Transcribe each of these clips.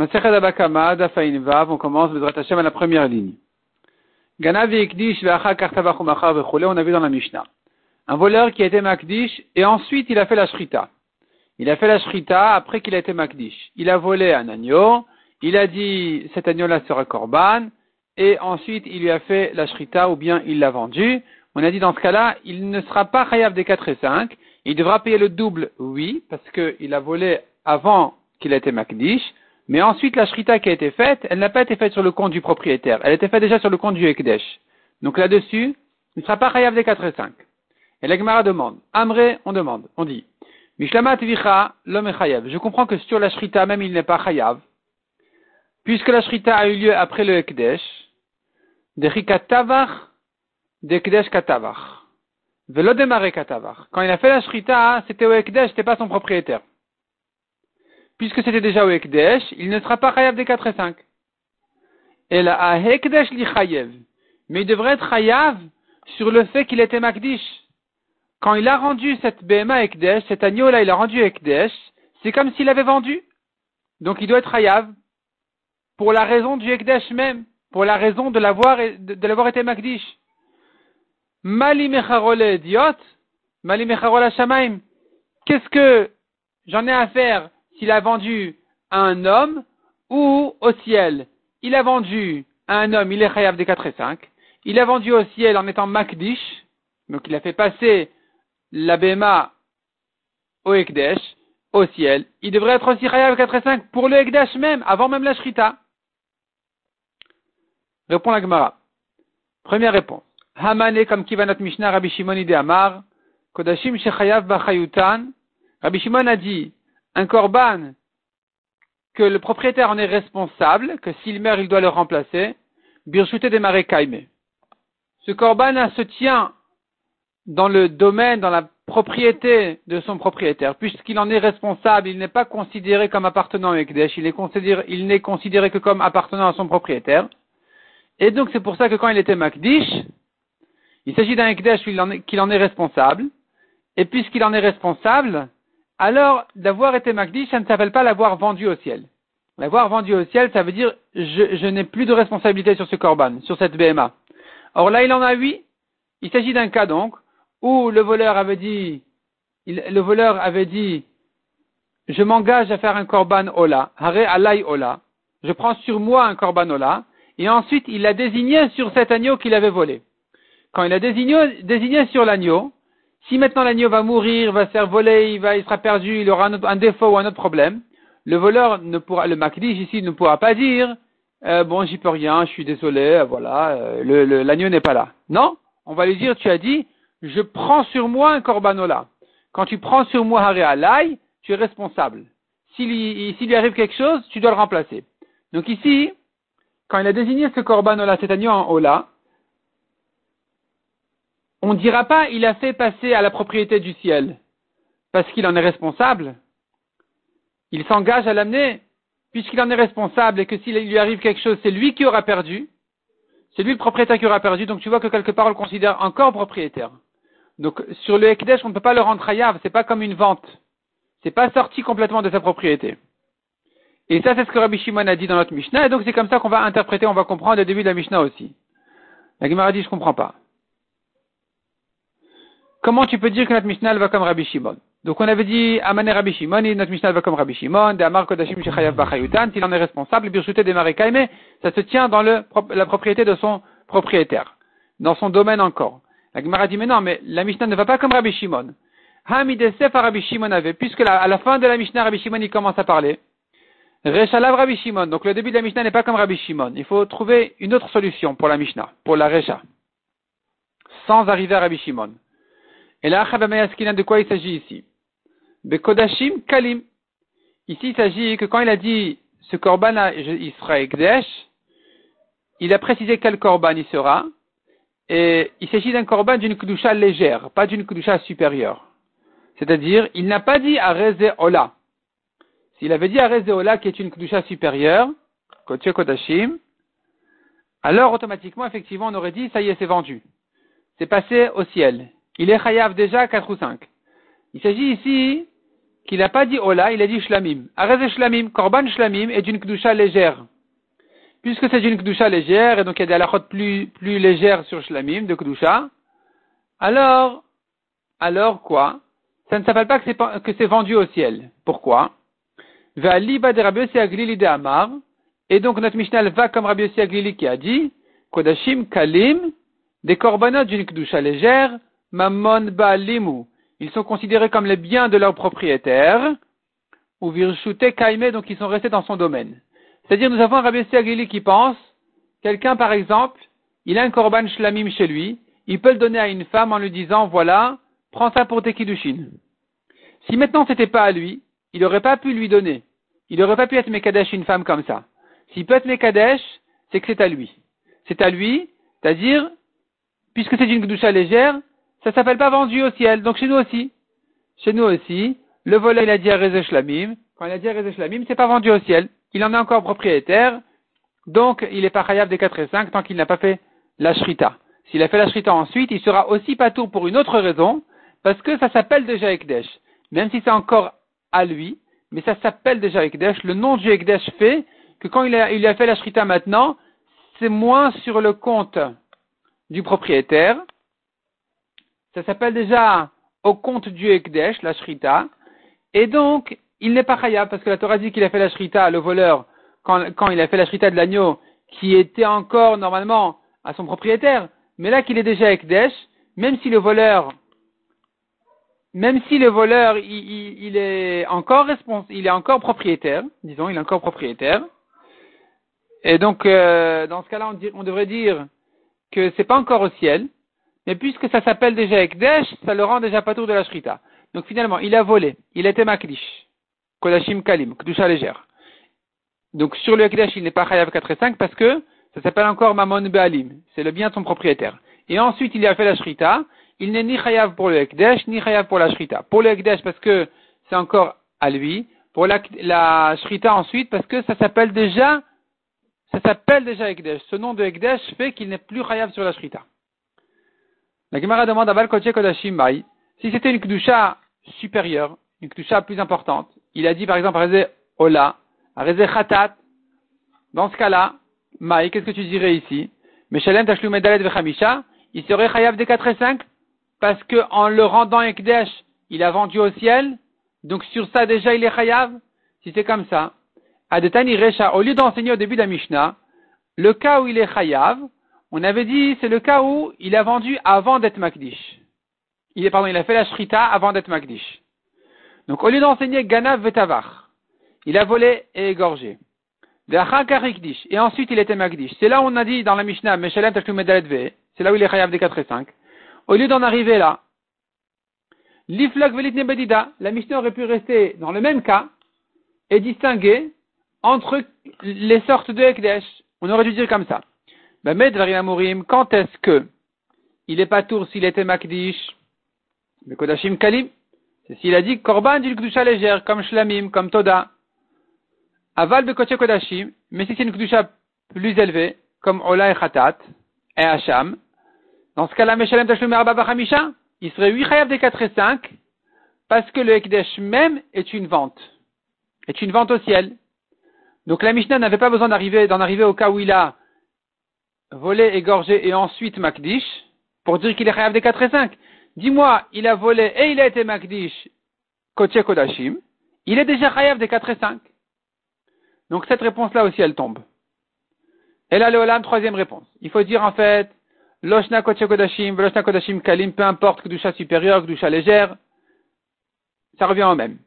on commence à la première ligne. On a vu dans la Mishnah. Un voleur qui a été Makdish et ensuite il a fait la Shrita. Il a fait la Shrita après qu'il a été Makdish. Il a volé un agneau, il a dit cet agneau-là sera Korban, et ensuite il lui a fait la Shrita ou bien il l'a vendu. On a dit dans ce cas-là, il ne sera pas Chayav des 4 et 5, il devra payer le double, oui, parce qu'il a volé avant qu'il ait été Makdish, mais ensuite la Shrita qui a été faite, elle n'a pas été faite sur le compte du propriétaire, elle était faite déjà sur le compte du Ekdesh. Donc là-dessus, il ne sera pas Chayav des 4 et 5. Et l'Agmara demande, Amré, on demande, on dit, Mishlamat vicha l'homme est Chayav. Je comprends que sur la Shrita même il n'est pas Chayav, puisque la Shrita a eu lieu après le Ekdesh, de Katavach. Velo démarrer Katavar. Quand il a fait la Shrita, c'était au Ekdesh, c'était pas son propriétaire. Puisque c'était déjà au Ekdesh, il ne sera pas Chayav des 4 et 5. Et là, à Ekdesh li. Mais il devrait être Chayav sur le fait qu'il était Makdish. Quand il a rendu cette BMA Ekdesh, cet agneau-là, il a rendu Ekdesh, c'est comme s'il avait vendu. Donc il doit être Chayav. Pour la raison du Ekdesh même. Pour la raison de l'avoir, de l'avoir été Makdish. Mali mecharole idiot, mali mecharole shamaim. Qu'est-ce que j'en ai à faire s'il a vendu à un homme ou au ciel Il a vendu à un homme, il est chayav des 4 et 5. Il a vendu au ciel en étant makdish, donc il a fait passer la bema au ekdesh, au ciel. Il devrait être aussi chayav 4 et 5 pour le ekdesh même, avant même la shrita. Répond la Gemara. Première réponse. Hamane comme Kivanat Mishnah Rabbi Shimon Amar, Kodashim Shechayav Bachayutan, Rabbi Shimon a dit, un korban, que le propriétaire en est responsable, que s'il meurt, il doit le remplacer, Birshute de Kaime. Ce korban se tient dans le domaine, dans la propriété de son propriétaire, puisqu'il en est responsable, il n'est pas considéré comme appartenant à Ekdesh, il n'est considéré, que comme appartenant à son propriétaire. Et donc c'est pour ça que quand il était Makdish, il s'agit d'un Ekdesh qu'il en, est responsable. Et puisqu'il en est responsable, alors d'avoir été Makdish, ça ne s'appelle pas l'avoir vendu au ciel. L'avoir vendu au ciel, ça veut dire je, je n'ai plus de responsabilité sur ce Korban, sur cette BMA. Or là, il en a huit. Il s'agit d'un cas donc où le voleur avait dit, le voleur avait dit, je m'engage à faire un Korban Ola, Hare Alay Ola. Je prends sur moi un Korban Ola. Et ensuite, il l'a désigné sur cet agneau qu'il avait volé quand il a désigné, sur l'agneau, si maintenant l'agneau va mourir, va se faire voler, il, va, il sera perdu, il aura un, défaut ou un autre problème, le voleur ne pourra, le makdish ici ne pourra pas dire, euh, bon, j'y peux rien, je suis désolé, euh, voilà, euh, l'agneau n'est pas là. Non, on va lui dire, tu as dit, je prends sur moi un corbanola. Quand tu prends sur moi haré alay, tu es responsable. S'il lui arrive quelque chose, tu dois le remplacer. Donc ici, quand il a désigné ce corbanola, cet agneau en Ola, on ne dira pas il a fait passer à la propriété du ciel, parce qu'il en est responsable. Il s'engage à l'amener, puisqu'il en est responsable et que s'il lui arrive quelque chose, c'est lui qui aura perdu. C'est lui le propriétaire qui aura perdu, donc tu vois que quelque part on le considère encore propriétaire. Donc sur le Ekdesh, on ne peut pas le rendre ce c'est pas comme une vente. C'est pas sorti complètement de sa propriété. Et ça, c'est ce que Rabbi Shimon a dit dans notre Mishnah, et donc c'est comme ça qu'on va interpréter, on va comprendre le début de la Mishnah aussi. La Gemara dit, je comprends pas. Comment tu peux dire que notre Mishnah va comme Rabbi Shimon? Donc on avait dit Amane Rabbi Shimon, notre Mishnah va comme Rabbi Shimon, de Amar Kodashim Shechayav Bachayutan, s'il en est responsable, Birshute de Marekaime, ça se tient dans le, la propriété de son propriétaire, dans son domaine encore. La Gemara dit mais non, mais la Mishnah ne va pas comme Rabbi Shimon. Hamidesef Rabbi Shimon avait, puisque à la fin de la Mishnah, Rabbi Shimon il commence à parler. Reshalav Rabbi Shimon. Donc le début de la Mishnah n'est pas comme Rabbi Shimon. Il faut trouver une autre solution pour la Mishnah, pour la Resha. Sans arriver à Rabbi Shimon. Et là, de quoi il s'agit ici? Bekodashim Kalim. Ici, il s'agit que quand il a dit ce korban, il sera Ekdesh, il a précisé quel korban il sera, et il s'agit d'un korban d'une kudusha légère, pas d'une kudusha supérieure. C'est-à-dire, il n'a pas dit Areze Ola. S'il avait dit Areze Ola, qui est une kudusha supérieure, Kodashim, alors automatiquement, effectivement, on aurait dit, ça y est, c'est vendu. C'est passé au ciel il est chayav déjà 4 ou 5. Il s'agit ici qu'il n'a pas dit Ola, il a dit Shlamim. Arez Shlamim, Korban Shlamim est d'une Kdusha légère. Puisque c'est d'une Kdusha légère, et donc il y a des halachot plus, plus légères sur Shlamim, de Kdusha, alors, alors quoi? Ça ne s'appelle pas que c'est vendu au ciel. Pourquoi? Et donc notre Mishnah va comme Rabbi Yossi Aglili qui a dit, Kodashim Kalim, des korbanot d'une Kdusha légère, Mammon Baalimu. Ils sont considérés comme les biens de leurs propriétaires, ou Virshute Kaime, donc ils sont restés dans son domaine. C'est-à-dire, nous avons un Rabbi Aglili qui pense, quelqu'un par exemple, il a un korban shlamim chez lui, il peut le donner à une femme en lui disant, voilà, prends ça pour tes kiddushin. Si maintenant c'était pas à lui, il n'aurait pas pu lui donner. Il n'aurait pas pu être Mekadesh une femme comme ça. S'il peut être Mekadesh, c'est que c'est à lui. C'est à lui, c'est-à-dire, puisque c'est une Gdusha légère, ça s'appelle pas vendu au ciel. Donc chez nous aussi. Chez nous aussi, le volet, il a dit à Shlamim. Quand il a dit à Shlamim, c'est pas vendu au ciel. Il en est encore propriétaire. Donc, il est pas chayav des 4 et 5 tant qu'il n'a pas fait la shrita. S'il a fait la shrita ensuite, il sera aussi pas tour pour une autre raison, parce que ça s'appelle déjà Ekdesh. Même si c'est encore à lui, mais ça s'appelle déjà Ekdesh. Le nom du Ekdesh fait que quand il a, il a fait la Shrita maintenant, c'est moins sur le compte du propriétaire. Ça s'appelle déjà au compte du Ekdesh, la Shrita. Et donc, il n'est pas Khayab, parce que la Torah dit qu'il a fait la Shrita, le voleur, quand, il a fait la Shrita de l'agneau, qui était encore normalement à son propriétaire. Mais là qu'il est déjà Ekdesh, même si le voleur même si le voleur, il, est encore responsable, il est encore propriétaire, disons, il est encore propriétaire. Et donc, euh, dans ce cas-là, on, devrait dire que c'est pas encore au ciel, mais puisque ça s'appelle déjà Ekdesh, ça le rend déjà pas tour de la Shrita. Donc finalement, il a volé, il était Maklish, Kodashim Kalim, Kdusha légère. Donc sur le Ekdesh, il n'est pas Chayav 4 et 5 parce que ça s'appelle encore Mamon Be'alim, c'est le bien de son propriétaire. Et ensuite, il a fait la Shrita, il n'est ni chayav pour le Ekdesh, ni chayav pour la Shrita. Pour le Ekdesh, parce que c'est encore à lui. Pour la, la Shrita ensuite, parce que ça s'appelle déjà, ça s'appelle déjà Ekdesh. Ce nom de Ekdesh fait qu'il n'est plus chayav sur la Shrita. La Gemara demande à Balkoche Kodashim Mai, si c'était une Kdusha supérieure, une Kdusha plus importante, il a dit par exemple à Ola, à Khatat, dans ce cas-là, Mai, qu'est-ce que tu dirais ici? Meshalem Tashlum Medalet Vechamisha, il serait chayav des 4 et 5 parce que en le rendant Ekdesh, il a vendu au ciel, donc sur ça déjà il est chayav. Si c'est comme ça, Adetani Recha, au lieu d'enseigner au début de la Mishnah, le cas où il est chayav, on avait dit c'est le cas où il a vendu avant d'être Makdish. Il a fait la shrita avant d'être Makdish. Donc au lieu d'enseigner Ganav Vetavar, il a volé et égorgé. Et ensuite il était Makdish. C'est là où on a dit dans la Mishnah, Meshalem c'est là où il est chayav des 4 et 5. Au lieu d'en arriver là, l'iflak velit nebedida, la Mishnah aurait pu rester dans le même cas et distinguer entre les sortes de Ekdesh. On aurait dû dire comme ça. Ben, quand est-ce que il est pas tour s'il était Makdish, le Kodashim Kalim, c'est s'il a dit Korban d'une Kdusha légère, comme Shlamim, comme Toda. Aval de Koche Kodashim, mais si c'est une Kdusha plus élevée, comme Ola et Khatat, et Hacham, dans ce cas-là, Meshalem Tashlum Hamisha, il serait 8 chayav des 4 et 5, parce que le Ekdesh même est une vente. Est une vente au ciel. Donc la Mishnah n'avait pas besoin d'arriver, d'en arriver au cas où il a volé, égorgé et ensuite Makdish, pour dire qu'il est des 4 et 5. Dis-moi, il a volé et il a été Makdish, Kotche Kodashim, il est déjà chayav des 4 et 5. Donc cette réponse-là aussi, elle tombe. Et là, le Olam, troisième réponse. Il faut dire en fait, Loshna Kodashim, Loshna Kodashim Kalim, peu importe que du chat supérieur, que du légère, ça revient au même.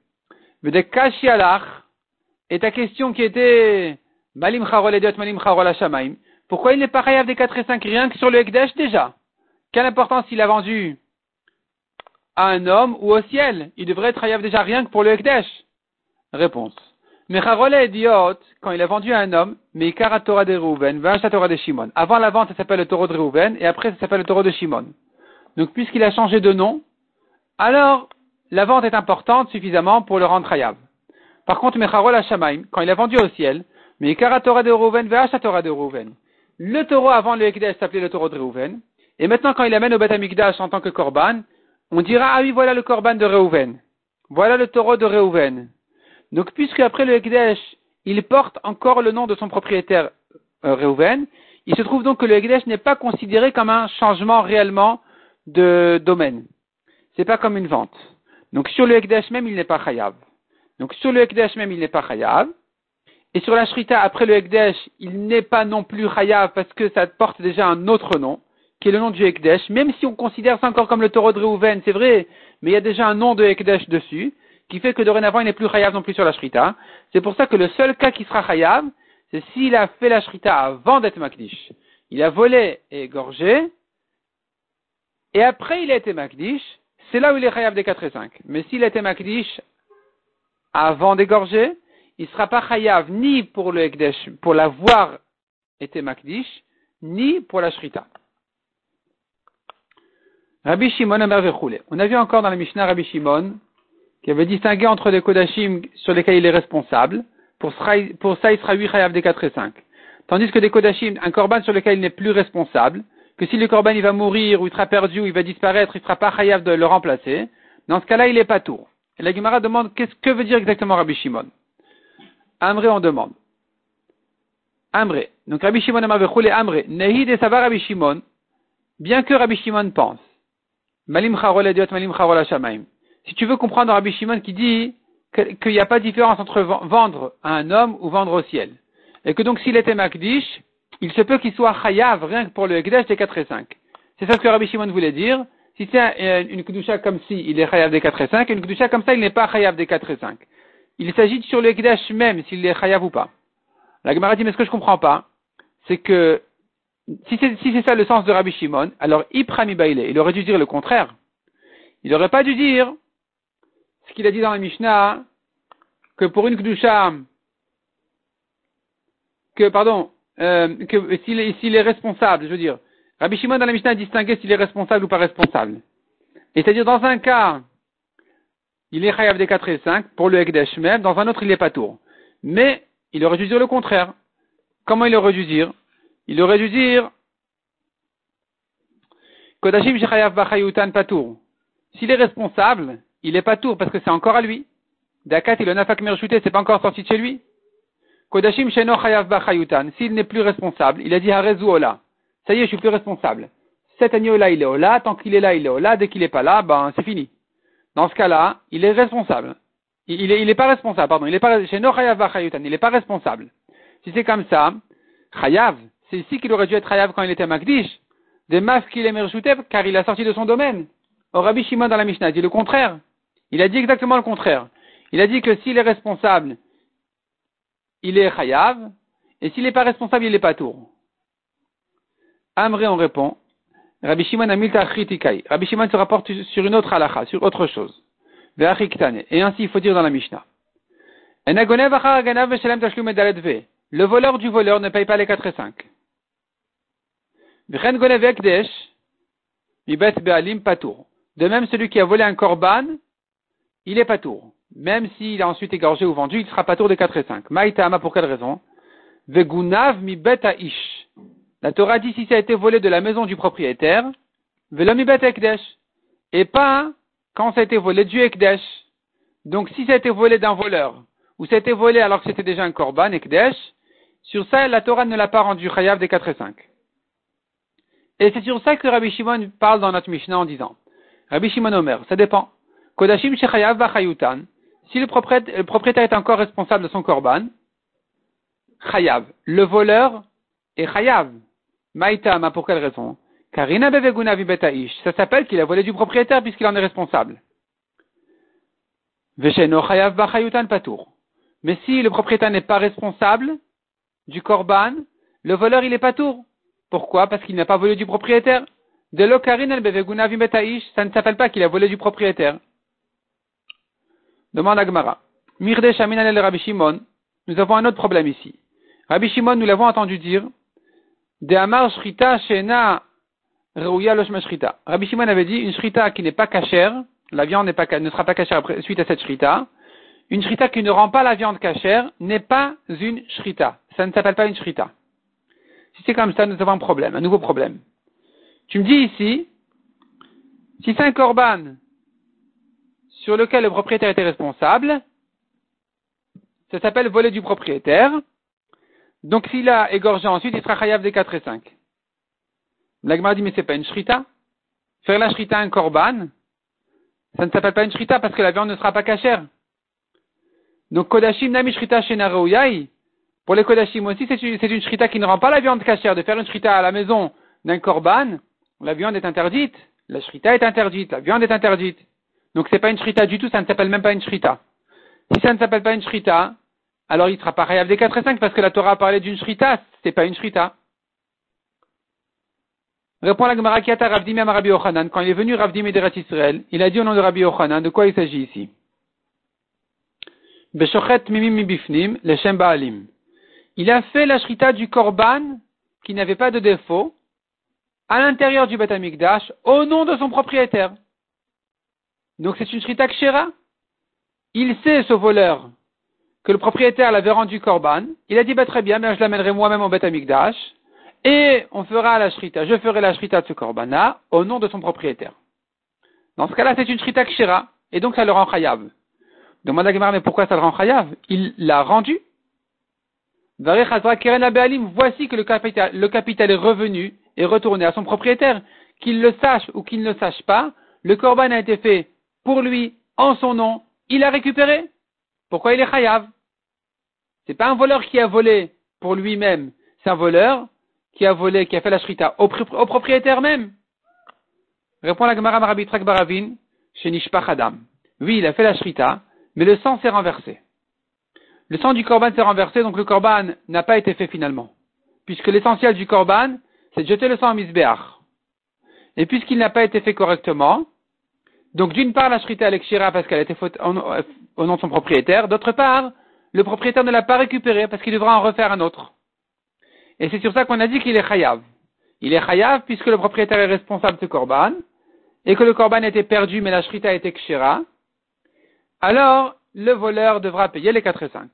Mais Kashi Alach, et ta question qui était Malim Charol Ediot, Malim Charol Hashamaim, pourquoi il n'est pas chayav des 4 et 5 rien que sur le Ekdesh déjà Quelle importance il a vendu à un homme ou au ciel? Il devrait être chayav déjà rien que pour le Ekdesh Réponse. Mais Charolé idiot, quand il a vendu à un homme, mais Torah de Reuven, Torah de Shimon. Avant la vente, ça s'appelle le taureau de Reuven, et après, ça s'appelle le taureau de Shimon. Donc, puisqu'il a changé de nom, alors, la vente est importante suffisamment pour le rendre chayav. Par contre, Mecharol Hashamaim, quand il a vendu au ciel, mais Torah de Reuven, Torah de Reuven. Le taureau avant le Ekdesh s'appelait le taureau de Reuven, et maintenant, quand il amène au Beth Amikdash en tant que korban, on dira, ah oui, voilà le korban de Reuven. voilà le taureau de Reuven. Donc, puisque après le Ekdesh, il porte encore le nom de son propriétaire euh, Reuven, il se trouve donc que le Ekdesh n'est pas considéré comme un changement réellement de domaine. C'est pas comme une vente. Donc, sur le Ekdesh même, il n'est pas chayav. Donc, sur le Ekdesh même, il n'est pas chayav. Et sur la Shrita, après le Ekdesh, il n'est pas non plus chayav parce que ça porte déjà un autre nom, qui est le nom du Ekdesh, même si on considère ça encore comme le taureau de Reuven, c'est vrai, mais il y a déjà un nom de Ekdesh dessus, qui fait que dorénavant il n'est plus chayav non plus sur la Shrita. C'est pour ça que le seul cas qui sera chayav, c'est s'il a fait la Shrita avant d'être Makdish. Il a volé et égorgé, et après il a été Makdish, c'est là où il est chayav des 4 et 5. Mais s'il a été Makdish avant d'égorger, il ne sera pas chayav ni pour le Ekdesh, pour l'avoir été Makdish, ni pour la Shrita. Rabbi Shimon On a vu encore dans la Mishnah Rabbi Shimon qui avait distingué entre les Kodashim sur lesquels il est responsable. Pour, ça, il sera 8 chayav des 4 et 5. Tandis que des Kodashim, un korban sur lequel il n'est plus responsable, que si le korban il va mourir ou il sera perdu ou il va disparaître, il ne sera pas chayav de le remplacer. Dans ce cas-là, il est pas tour. Et la Gemara demande qu'est-ce que veut dire exactement Rabbi Shimon? Amré, on demande. Amré. Donc Rabbi Shimon et Amré. Nehi de Savar Rabbi Shimon. Bien que Rabbi Shimon pense. Malim Charol Ediot Malim Charol Shamaim. Si tu veux comprendre Rabbi Shimon qui dit qu'il n'y a pas de différence entre vendre à un homme ou vendre au ciel. Et que donc s'il était Makdish, il se peut qu'il soit Chayav rien que pour le Ekdesh des 4 et 5. C'est ça ce que Rabbi Shimon voulait dire. Si c'est une Kedusha comme si il est Chayav des 4 et 5, une Kedusha comme ça il n'est pas Chayav des 4 et 5. Il s'agit sur le Ekdash même, s'il est chayav ou pas. La Gemara dit, mais ce que je comprends pas, c'est que, si c'est, ça le sens de Rabbi Shimon, alors Iprami Baile, il aurait dû dire le contraire. Il n'aurait pas dû dire ce qu'il a dit dans la Mishnah, que pour une Kdusha, que, pardon, euh, que s'il est responsable, je veux dire, Rabbi Shimon dans la Mishnah a distingué s'il est responsable ou pas responsable. Et c'est-à-dire dans un cas, il est chayav des 4 et 5 pour le Ekdesh même, dans un autre il est pas tour. Mais il aurait dû dire le contraire. Comment il aurait dû dire? Il aurait dû dire Kodashim Shechayav Bachayutan Patour. S'il est responsable, il est pas tour parce que c'est encore à lui. Dakat il en a c'est pas encore sorti de chez lui. Kodashim Sheno Chayav Bachayutan. S'il n'est plus responsable, il a dit Harezu Ola. Ça y est, je suis plus responsable. Cet agneau-là, il est Ola. Tant qu'il est là, il est Ola. Dès qu'il est pas là, ben, c'est fini. Dans ce cas-là, il est responsable. Il, il, est, pas responsable, pardon. Il est pas, chez il n'est pas responsable. Si c'est comme ça, Chayav, c'est ici qu'il aurait dû être Chayav quand il était Magdish. Des maf qu'il est car il a sorti de son domaine. Au Rabbi Shimon dans la Mishnah dit le contraire. Il a dit exactement le contraire. Il a dit que s'il est responsable, il est Chayav, et s'il n'est pas responsable, il n'est pas tour. Amré, on répond, Rabbi Shimon a kritikai. Rabbi Shimon se rapporte sur une autre halacha, sur autre chose. Et ainsi, il faut dire dans la Mishnah. Le voleur du voleur ne paye pas les 4 et 5. De même, celui qui a volé un korban, il est patour. Même s'il a ensuite égorgé ou vendu, il sera patour des 4 et 5. Maïtama, pour quelle raison? Vegunav mi ish. La Torah dit si ça a été volé de la maison du propriétaire, ekdesh, et pas quand ça a été volé du ekdesh. Donc si ça a été volé d'un voleur, ou ça a été volé alors que c'était déjà un korban, ekdesh, sur ça, la Torah ne l'a pas rendu chayav des 4 et 5. Et c'est sur ça que Rabbi Shimon parle dans notre Mishnah en disant, Rabbi Shimon Omer, ça dépend. Kodashim shechayav bachayutan, si le propriétaire, le propriétaire est encore responsable de son korban, chayav. Le voleur est chayav. Maïtama, pour quelle raison? Karina beveguna vibetaish. Ça s'appelle qu'il a volé du propriétaire puisqu'il en est responsable. Vesheno chayav bachayutan patour. Mais si le propriétaire n'est pas responsable du korban, le voleur il est patour. Pourquoi? Parce qu'il n'a pas volé du propriétaire. De l'okarina beveguna vibetaish, ça ne s'appelle pas qu'il a volé du propriétaire. Demande à Gemara. Mirde Shamin el Rabbi Shimon. Nous avons un autre problème ici. Rabbi Shimon, nous l'avons entendu dire de Amar Shrita Shena. Rabbi Shimon avait dit une Shrita qui n'est pas cachère, la viande ne sera pas cachère suite à cette Shrita. Une Shrita qui ne rend pas la viande cachère n'est pas une Shrita. Ça ne s'appelle pas une Shrita. Si c'est comme ça, nous avons un problème, un nouveau problème. Tu me dis ici, si c'est un korban sur lequel le propriétaire était responsable, ça s'appelle voler du propriétaire. Donc s'il a égorgé ensuite, il sera chayav des 4 et 5. L'agma dit, mais c'est pas une shrita. Faire la shrita un korban, ça ne s'appelle pas une shrita parce que la viande ne sera pas cachère. Donc kodashim nami shrita shenareuyai. Pour les kodashim aussi, c'est une, une shrita qui ne rend pas la viande cachère. De faire une shrita à la maison d'un korban, la viande est interdite. La shrita est interdite, la viande est interdite. Donc c'est pas une shrita du tout, ça ne s'appelle même pas une shrita. Si ça ne s'appelle pas une shrita, alors il sera pareil des 4 et 5 parce que la Torah a parlé d'une shrita, c'est pas une shrita. Répond la Gemara Kiata Ravdimi à Rabbi Ochanan. Quand il est venu Ravdimi de Israël, il a dit au nom de Rabbi Ochanan de quoi il s'agit ici? Beshochet mimim mibifnim, leshem baalim. Il a fait la shrita du korban qui n'avait pas de défaut à l'intérieur du Beth Amikdash au nom de son propriétaire. Donc c'est une shrita kshera. Il sait, ce voleur, que le propriétaire l'avait rendu korban. Il a dit, bah, très bien, mais je l'amènerai moi-même au Beth Amikdash et on fera la shrita, je ferai la shrita de ce korbana au nom de son propriétaire. Dans ce cas-là, c'est une shrita kshira, et donc ça le rend chayav. Demande à Gemara, mais pourquoi ça le rend chayav Il l'a rendu. Voici que le capital, est revenu et retourné à son propriétaire. Qu'il le sache ou qu'il ne le sache pas, le korban a été fait pour lui, en son nom, il a récupéré. Pourquoi il est chayav? C'est pas un voleur qui a volé pour lui-même, c'est un voleur qui a volé, qui a fait la shrita au, propriétaire même Répond la Gemara Marabitrak Baravin chez. Oui, il a fait la shrita, mais le sang s'est renversé. Le sang du korban s'est renversé, donc le korban n'a pas été fait finalement. Puisque l'essentiel du korban, c'est de jeter le sang en misbeach. Et puisqu'il n'a pas été fait correctement, donc d'une part la shrita est kshira parce qu'elle a été faute au nom de son propriétaire, d'autre part, le propriétaire ne l'a pas récupéré parce qu'il devra en refaire un autre. Et c'est sur ça qu'on a dit qu'il est chayav. Il est chayav puisque le propriétaire est responsable de korban, et que le korban été perdu mais la shrita été kshira. Alors, le voleur devra payer les 4 et 5.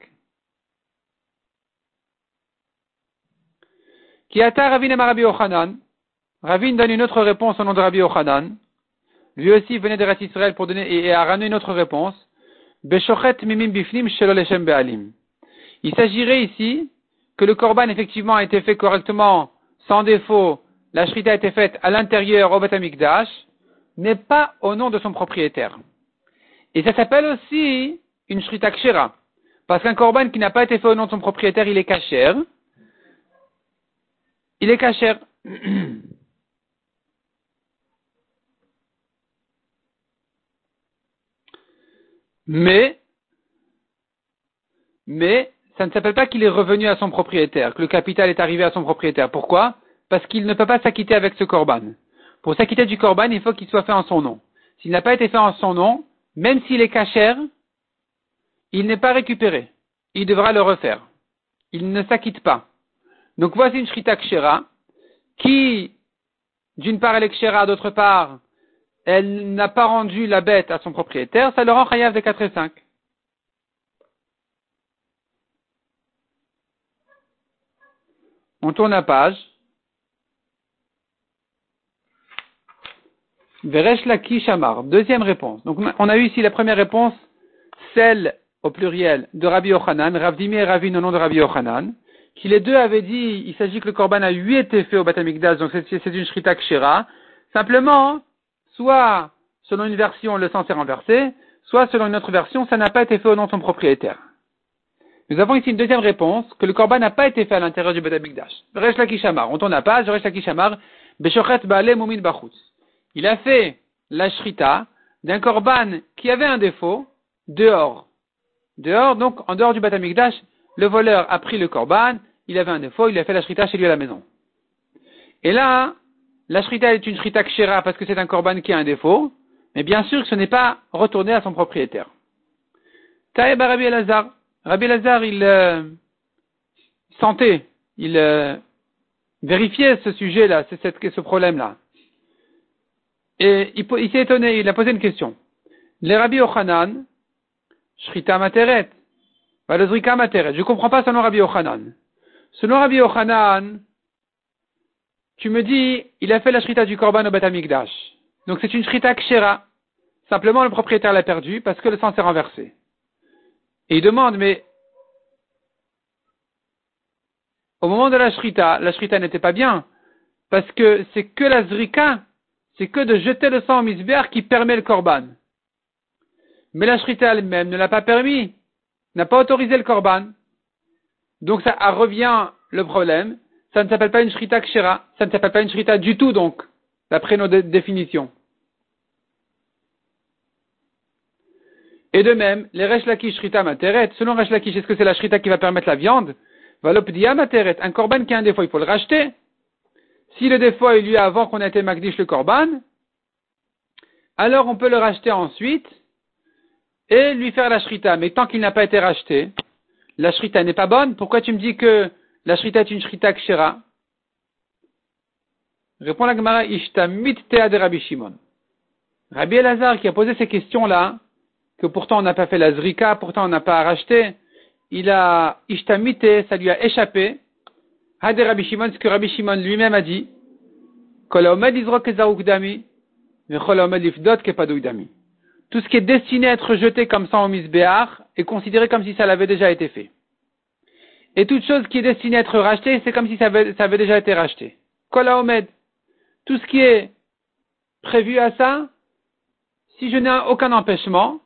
Kiata Ravin Rabbi Ochanan. Ravin donne une autre réponse au nom de Rabbi Ochanan. Lui aussi venait de Rat Israël pour donner et a ramené une autre réponse. Beshochet mimim bifnim be'alim. Il s'agirait ici que le korban effectivement a été fait correctement, sans défaut, la shrita a été faite à l'intérieur au Batamikdash, mais pas au nom de son propriétaire. Et ça s'appelle aussi une shrita kshera. Parce qu'un korban qui n'a pas été fait au nom de son propriétaire, il est kacher. Il est kacher. Mais, mais, ça ne s'appelle pas qu'il est revenu à son propriétaire, que le capital est arrivé à son propriétaire. Pourquoi? Parce qu'il ne peut pas s'acquitter avec ce corban. Pour s'acquitter du corban, il faut qu'il soit fait en son nom. S'il n'a pas été fait en son nom, même s'il est cachère, il n'est pas récupéré. Il devra le refaire. Il ne s'acquitte pas. Donc voici une shrita kshera qui, d'une part, elle est kshera, d'autre part, elle n'a pas rendu la bête à son propriétaire, ça le rend chayav de 4 et 5. On tourne la page. Veresh Shamar. Deuxième réponse. Donc, on a eu ici la première réponse, celle au pluriel de Rabbi Yochanan, Ravdimi et Ravin au nom de Rabbi Yochanan, qui les deux avaient dit, il s'agit que le korban a eu été fait au Batamikdash, donc c'est une shrita kshira. Simplement, soit selon une version, le sang s'est renversé, soit selon une autre version, ça n'a pas été fait au nom de son propriétaire. Nous avons ici une deuxième réponse, que le korban n'a pas été fait à l'intérieur du Beth Resh Lakishamar. On tourne la page, Resh Lakishamar, Beshochet Baale Mumid Bachutz. Il a fait la shrita d'un korban qui avait un défaut dehors. Dehors, donc, en dehors du Beth le voleur a pris le korban, il avait un défaut, il a fait la shrita chez lui à la maison. Et là, la shrita est une shrita kshera parce que c'est un korban qui a un défaut, mais bien sûr que ce n'est pas retourné à son propriétaire. Taïb Arabi El-Azhar. Rabbi Lazar, il euh, sentait, il euh, vérifiait ce sujet-là, ce problème-là. Et il, s'est étonné, il a posé une question. Les Rabbi Ochanan, Shrita Materet, Valozrika Materet. Je ne comprends pas selon Rabbi Ochanan. Selon Rabbi Ochanan, tu me dis, il a fait la Shrita du Korban au Batamikdash. Donc c'est une Shrita Kshera. Simplement, le propriétaire l'a perdu parce que le sang s'est renversé. Et il demande, mais au moment de la shrita, la shrita n'était pas bien, parce que c'est que la zrika, c'est que de jeter le sang au misbéar qui permet le korban. Mais la shrita elle-même ne l'a pas permis, n'a pas autorisé le korban. Donc ça revient le problème, ça ne s'appelle pas une shrita kshera, ça ne s'appelle pas une shrita du tout donc, d'après nos définitions. Et de même, les Resh Lakish Shrita Materet, selon Resh Lakish, est-ce que c'est la Shrita qui va permettre la viande? Valopdia Materet, un korban qui a un défaut, il faut le racheter. Si le défaut eu lieu avant qu'on ait été Magdish le korban, alors on peut le racheter ensuite et lui faire la Shrita. Mais tant qu'il n'a pas été racheté, la Shrita n'est pas bonne. Pourquoi tu me dis que la Shrita est une Shrita Kshera Répond la Gemara, Ishtamit Tea de Rabbi Shimon. Rabbi Elazar qui a posé ces questions-là, que pourtant on n'a pas fait la zrika, pourtant on n'a pas racheté, il a ishtamité, ça lui a échappé. Hade Rabbi Shimon, ce que Rabbi Shimon lui-même a dit, tout ce qui est destiné à être jeté comme ça au misbéar est considéré comme si ça l'avait déjà été fait. Et toute chose qui est destinée à être rachetée, c'est comme si ça avait, déjà été racheté. Kola Omed. Tout ce qui est prévu à ça, si je n'ai aucun empêchement,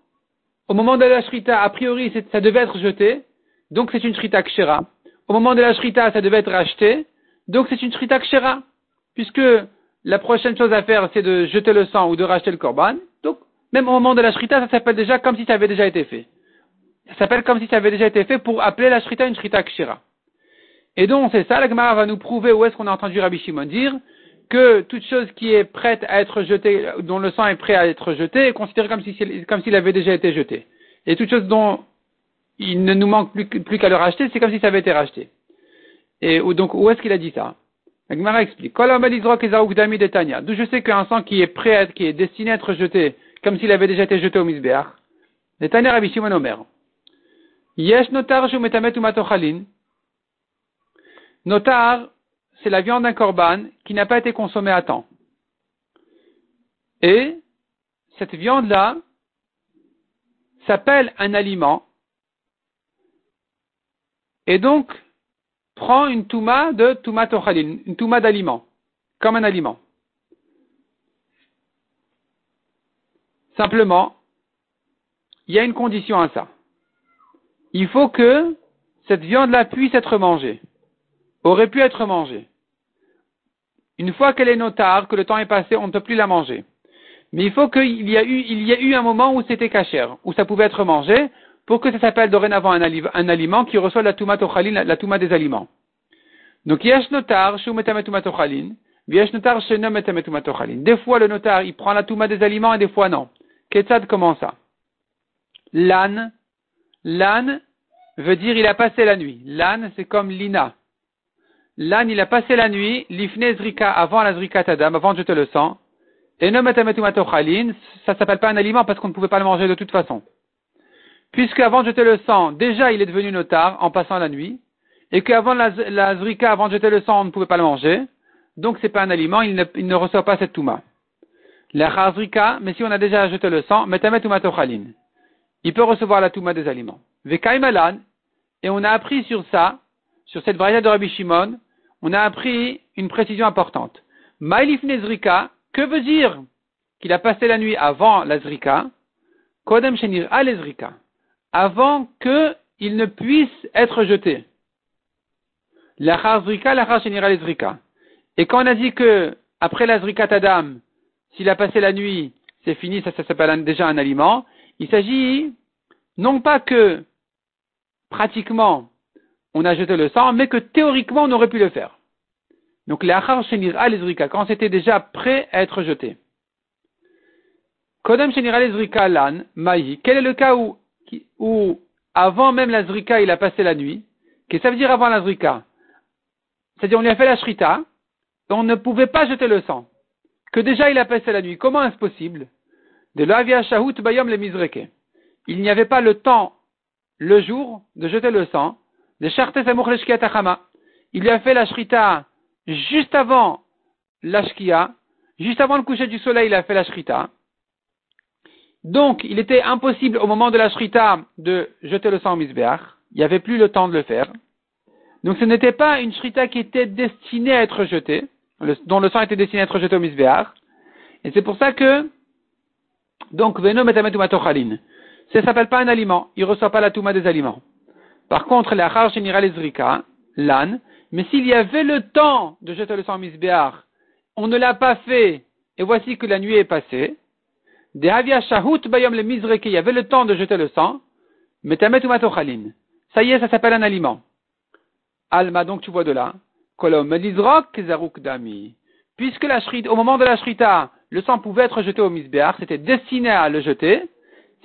au moment de la shrita, a priori, ça devait être jeté, donc c'est une shrita kshera. Au moment de la shrita, ça devait être racheté, donc c'est une shrita kshera. Puisque la prochaine chose à faire, c'est de jeter le sang ou de racheter le korban. Donc, même au moment de la shrita, ça s'appelle déjà comme si ça avait déjà été fait. Ça s'appelle comme si ça avait déjà été fait pour appeler la shrita une shrita kshera. Et donc, c'est ça, la Gemara va nous prouver où est-ce qu'on a entendu Rabbi Shimon dire que toute chose qui est prête à être jetée, dont le sang est prêt à être jeté, est considérée comme s'il comme s'il avait déjà été jeté. Et toute chose dont il ne nous manque plus, qu'à le racheter, c'est comme si ça avait été racheté. Et donc, où est-ce qu'il a dit ça? Agmara explique. D'où je sais qu'un sang qui est prêt à être, qui est destiné à être jeté, comme s'il avait déjà été jeté au misbeach. Netanya Rabbi Shimon Omer. Yesh notar metamet umatochalin. Notar, c'est la viande d'un korban qui n'a pas été consommée à temps. Et cette viande-là s'appelle un aliment et donc prend une touma de touma tochalin, une touma d'aliment, comme un aliment. Simplement, il y a une condition à ça. Il faut que cette viande-là puisse être mangée, aurait pu être mangée. Une fois qu'elle est notard, que le temps est passé, on ne peut plus la manger. Mais il faut qu'il y, a eu, un moment où c'était cachère, où ça pouvait être mangé, pour que ça s'appelle dorénavant un, aliment qui reçoit la touma la, la touma des aliments. Donc, yesh notar, shu tochalin, yesh notar, tochalin. Des fois, le notar, il prend la touma des aliments et des fois, non. Ketzad, comment ça? L'âne, l'âne veut dire il a passé la nuit. L'âne, c'est comme l'ina. L'âne, il a passé la nuit, l'ifne zrika, avant la zrika tadam, avant de jeter le sang. Et tochalin, ça s'appelle pas un aliment parce qu'on ne pouvait pas le manger de toute façon puisque avant de jeter le sang, déjà il est devenu notar en passant la nuit, et qu'avant la, la zrika, avant de jeter le sang, on ne pouvait pas le manger, donc c'est pas un aliment, il ne, reçoit pas cette touma. La zrika, mais si on a déjà jeté le sang, metamet tochalin. Il peut recevoir la touma des aliments. Vekaimalan, et on a appris sur ça, sur cette variété de Rabbi Shimon, on a appris une précision importante. Maïlif Nezrika, que veut dire qu'il a passé la nuit avant la Zrika? Kodem Shenir Alezrika avant qu'il ne puisse être jeté. La zrika, la générale zrika. Et quand on a dit que, après la zrika tadam, s'il a passé la nuit, c'est fini, ça s'appelle déjà un aliment, il s'agit non pas que, pratiquement, on a jeté le sang, mais que théoriquement on aurait pu le faire. Donc, la al zrika, quand c'était déjà prêt à être jeté. Kodem al zrika lan, maï. Quel est le cas où où avant même la zrika, il a passé la nuit? Que ça veut dire avant la zrika? C'est-à-dire on lui a fait la shrita, on ne pouvait pas jeter le sang. Que déjà il a passé la nuit. Comment est-ce possible? De l'avia shahut bayom le mizreke. Il n'y avait pas le temps, le jour, de jeter le sang. De Il lui a fait la shrita juste avant la juste avant le coucher du soleil, il a fait la shrita. Donc, il était impossible au moment de la shrita de jeter le sang au misbéach. Il n'y avait plus le temps de le faire. Donc, ce n'était pas une shrita qui était destinée à être jetée, dont le sang était destiné à être jeté au misbéach. Et c'est pour ça que, donc, veno. Ça s'appelle pas un aliment. Il reçoit pas la touma des aliments. Par contre, la achar les zrika, l'âne, mais s'il y avait le temps de jeter le sang au misbéach, on ne l'a pas fait, et voici que la nuit est passée, des havia shahut bayom le mizreke, il y avait le temps de jeter le sang, metamet matochalin. Ça y est, ça s'appelle un aliment. Alma, donc tu vois de là, kolom zaruk dami. Puisque la au moment de la shrita, le sang pouvait être jeté au misbéach, c'était destiné à le jeter,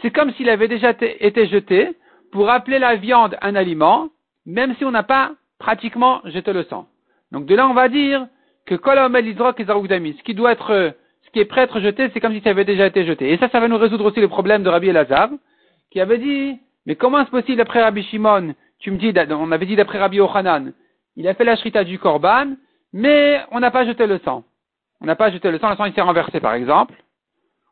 c'est comme s'il avait déjà été jeté pour appeler la viande un aliment, même si on n'a pas pratiquement jeté le sang. Donc de là, on va dire que kolom elizrok dami, ce qui doit être ce qui est prêt à être jeté, c'est comme si ça avait déjà été jeté. Et ça, ça va nous résoudre aussi le problème de Rabbi Elazar, qui avait dit, mais comment est-ce possible d'après Rabbi Shimon, tu me dis, on avait dit d'après Rabbi Ochanan, il a fait la shrita du korban, mais on n'a pas jeté le sang. On n'a pas jeté le sang, le sang il s'est renversé par exemple,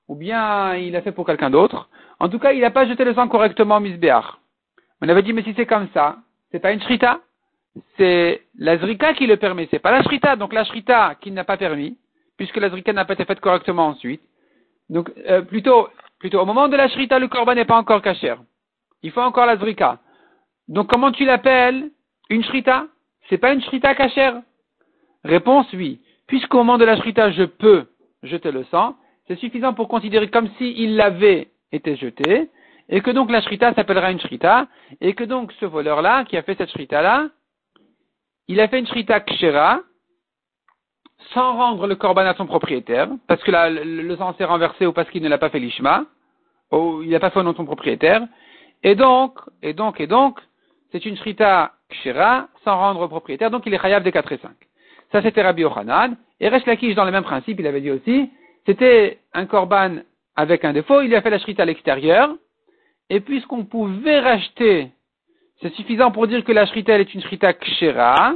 ou bien il a fait pour quelqu'un d'autre. En tout cas, il n'a pas jeté le sang correctement misbéach. On avait dit, mais si c'est comme ça, c'est pas une shrita, c'est la zrika qui le permet, c'est pas la shrita. Donc la shrita qui n'a pas permis, puisque la zrika n'a pas été faite correctement ensuite. Donc, euh, plutôt, plutôt, au moment de la shrita, le korban n'est pas encore cachère. Il faut encore la zrika. Donc, comment tu l'appelles? Une shrita? C'est pas une shrita cachère Réponse oui. Puisqu'au moment de la shrita, je peux jeter le sang, c'est suffisant pour considérer comme s'il l'avait été jeté, et que donc la shrita s'appellera une shrita, et que donc ce voleur-là, qui a fait cette shrita-là, il a fait une shrita kshera, sans rendre le korban à son propriétaire, parce que le, sang s'est renversé ou parce qu'il ne l'a pas fait l'ishma, ou il n'a pas fait au nom de son propriétaire, et donc, et donc, et donc, c'est une shrita kshira sans rendre au propriétaire, donc il est chayav des 4 et 5. Ça c'était Rabbi Ochanan, et Resh Lakish dans le même principe, il avait dit aussi, c'était un korban avec un défaut, il a fait la shrita à l'extérieur, et puisqu'on pouvait racheter, c'est suffisant pour dire que la shrita est une shrita kshira,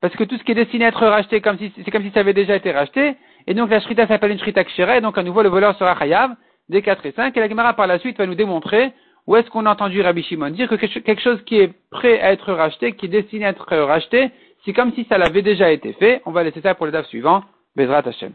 parce que tout ce qui est destiné à être racheté, c'est comme si ça avait déjà été racheté. Et donc la shrita s'appelle une shrita kshira, et donc à nouveau le voleur sera chayav des 4 et 5. Et la Gemara par la suite va nous démontrer où est-ce qu'on a entendu Rabbi Shimon dire que quelque chose qui est prêt à être racheté, qui est destiné à être racheté, c'est comme si ça l'avait déjà été fait. On va laisser ça pour le DAF suivant. Bezrat Hashem.